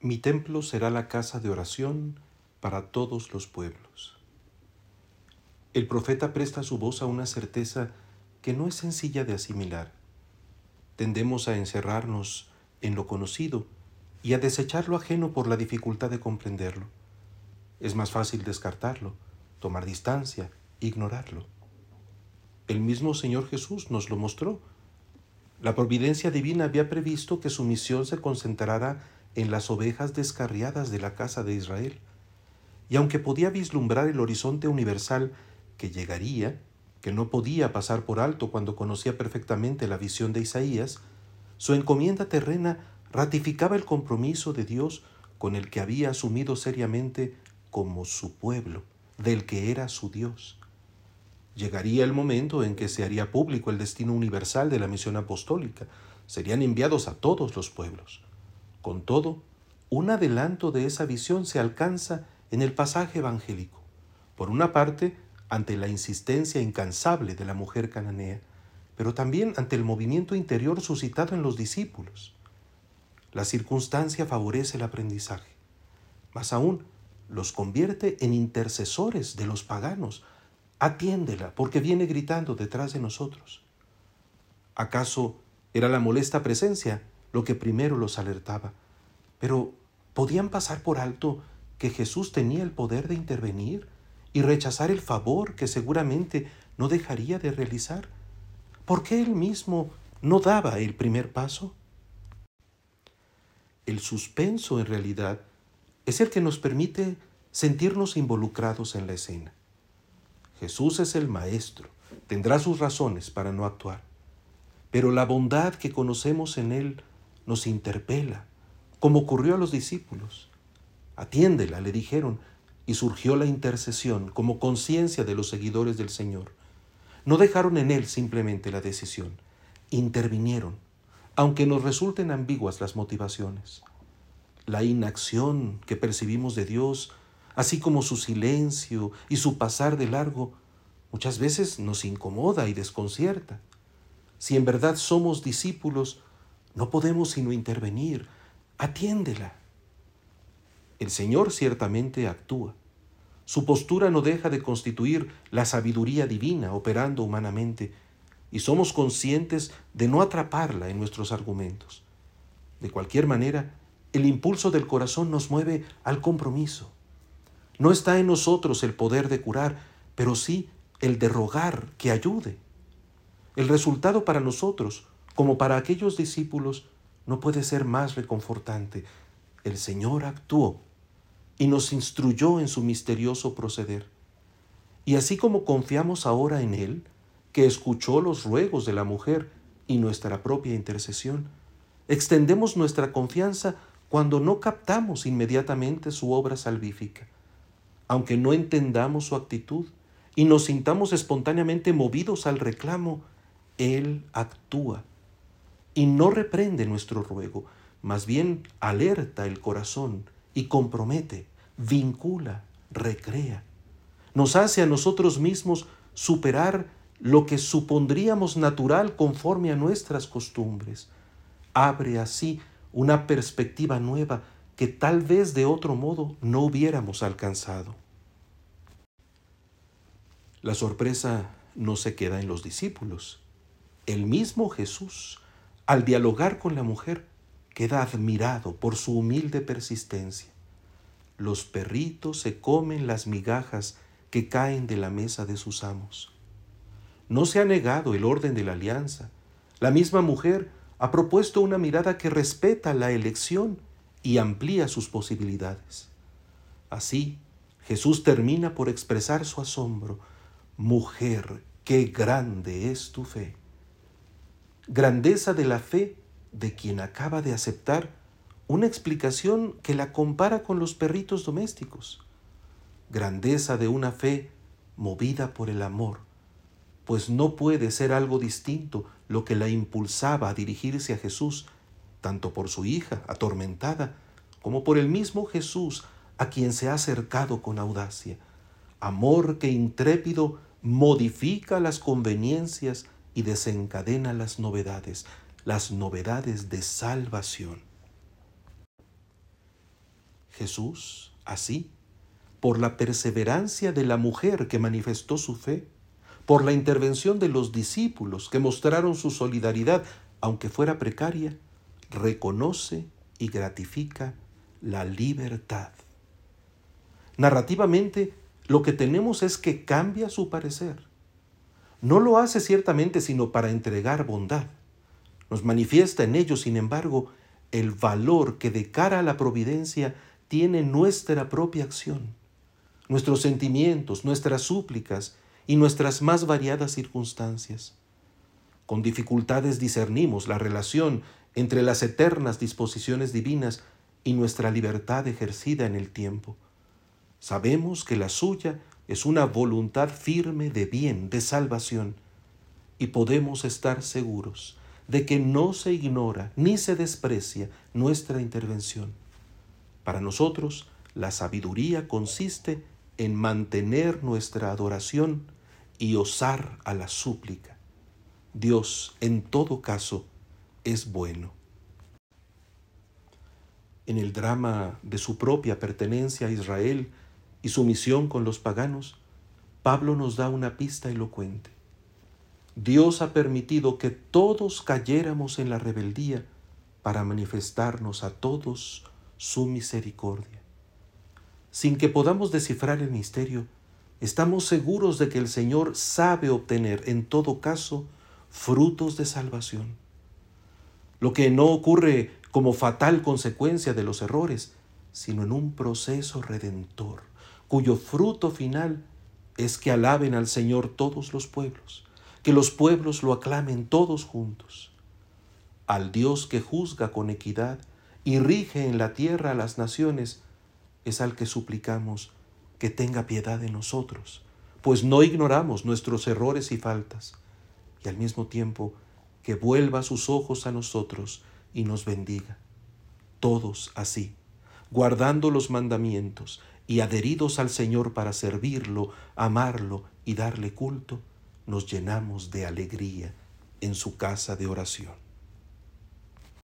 Mi templo será la casa de oración para todos los pueblos. El profeta presta su voz a una certeza que no es sencilla de asimilar. Tendemos a encerrarnos en lo conocido y a desechar lo ajeno por la dificultad de comprenderlo. Es más fácil descartarlo, tomar distancia, ignorarlo. El mismo Señor Jesús nos lo mostró. La providencia divina había previsto que su misión se concentrara en las ovejas descarriadas de la casa de Israel. Y aunque podía vislumbrar el horizonte universal que llegaría, que no podía pasar por alto cuando conocía perfectamente la visión de Isaías, su encomienda terrena ratificaba el compromiso de Dios con el que había asumido seriamente como su pueblo, del que era su Dios. Llegaría el momento en que se haría público el destino universal de la misión apostólica. Serían enviados a todos los pueblos. Con todo, un adelanto de esa visión se alcanza en el pasaje evangélico. Por una parte, ante la insistencia incansable de la mujer cananea, pero también ante el movimiento interior suscitado en los discípulos. La circunstancia favorece el aprendizaje. Más aún, los convierte en intercesores de los paganos. Atiéndela, porque viene gritando detrás de nosotros. ¿Acaso era la molesta presencia lo que primero los alertaba? Pero ¿podían pasar por alto que Jesús tenía el poder de intervenir y rechazar el favor que seguramente no dejaría de realizar? ¿Por qué él mismo no daba el primer paso? El suspenso en realidad es el que nos permite sentirnos involucrados en la escena. Jesús es el Maestro, tendrá sus razones para no actuar, pero la bondad que conocemos en Él nos interpela, como ocurrió a los discípulos. Atiéndela, le dijeron, y surgió la intercesión como conciencia de los seguidores del Señor. No dejaron en Él simplemente la decisión, intervinieron, aunque nos resulten ambiguas las motivaciones la inacción que percibimos de Dios, así como su silencio y su pasar de largo, muchas veces nos incomoda y desconcierta. Si en verdad somos discípulos, no podemos sino intervenir. Atiéndela. El Señor ciertamente actúa. Su postura no deja de constituir la sabiduría divina operando humanamente, y somos conscientes de no atraparla en nuestros argumentos. De cualquier manera, el impulso del corazón nos mueve al compromiso. No está en nosotros el poder de curar, pero sí el de rogar que ayude. El resultado para nosotros, como para aquellos discípulos, no puede ser más reconfortante. El Señor actuó y nos instruyó en su misterioso proceder. Y así como confiamos ahora en Él, que escuchó los ruegos de la mujer y nuestra propia intercesión, extendemos nuestra confianza cuando no captamos inmediatamente su obra salvífica, aunque no entendamos su actitud y nos sintamos espontáneamente movidos al reclamo, Él actúa y no reprende nuestro ruego, más bien alerta el corazón y compromete, vincula, recrea. Nos hace a nosotros mismos superar lo que supondríamos natural conforme a nuestras costumbres. Abre así una perspectiva nueva que tal vez de otro modo no hubiéramos alcanzado. La sorpresa no se queda en los discípulos. El mismo Jesús, al dialogar con la mujer, queda admirado por su humilde persistencia. Los perritos se comen las migajas que caen de la mesa de sus amos. No se ha negado el orden de la alianza. La misma mujer ha propuesto una mirada que respeta la elección y amplía sus posibilidades. Así, Jesús termina por expresar su asombro. Mujer, qué grande es tu fe. Grandeza de la fe de quien acaba de aceptar una explicación que la compara con los perritos domésticos. Grandeza de una fe movida por el amor, pues no puede ser algo distinto lo que la impulsaba a dirigirse a Jesús, tanto por su hija atormentada, como por el mismo Jesús a quien se ha acercado con audacia. Amor que intrépido modifica las conveniencias y desencadena las novedades, las novedades de salvación. Jesús, así, por la perseverancia de la mujer que manifestó su fe, por la intervención de los discípulos que mostraron su solidaridad, aunque fuera precaria, reconoce y gratifica la libertad. Narrativamente, lo que tenemos es que cambia su parecer. No lo hace ciertamente sino para entregar bondad. Nos manifiesta en ello, sin embargo, el valor que de cara a la providencia tiene nuestra propia acción, nuestros sentimientos, nuestras súplicas y nuestras más variadas circunstancias. Con dificultades discernimos la relación entre las eternas disposiciones divinas y nuestra libertad ejercida en el tiempo. Sabemos que la suya es una voluntad firme de bien, de salvación, y podemos estar seguros de que no se ignora ni se desprecia nuestra intervención. Para nosotros, la sabiduría consiste en mantener nuestra adoración y osar a la súplica. Dios, en todo caso, es bueno. En el drama de su propia pertenencia a Israel y su misión con los paganos, Pablo nos da una pista elocuente. Dios ha permitido que todos cayéramos en la rebeldía para manifestarnos a todos su misericordia. Sin que podamos descifrar el misterio, estamos seguros de que el Señor sabe obtener en todo caso frutos de salvación. Lo que no ocurre como fatal consecuencia de los errores, sino en un proceso redentor, cuyo fruto final es que alaben al Señor todos los pueblos, que los pueblos lo aclamen todos juntos. Al Dios que juzga con equidad y rige en la tierra a las naciones, es al que suplicamos que tenga piedad de nosotros, pues no ignoramos nuestros errores y faltas, y al mismo tiempo que vuelva sus ojos a nosotros y nos bendiga. Todos así, guardando los mandamientos y adheridos al Señor para servirlo, amarlo y darle culto, nos llenamos de alegría en su casa de oración.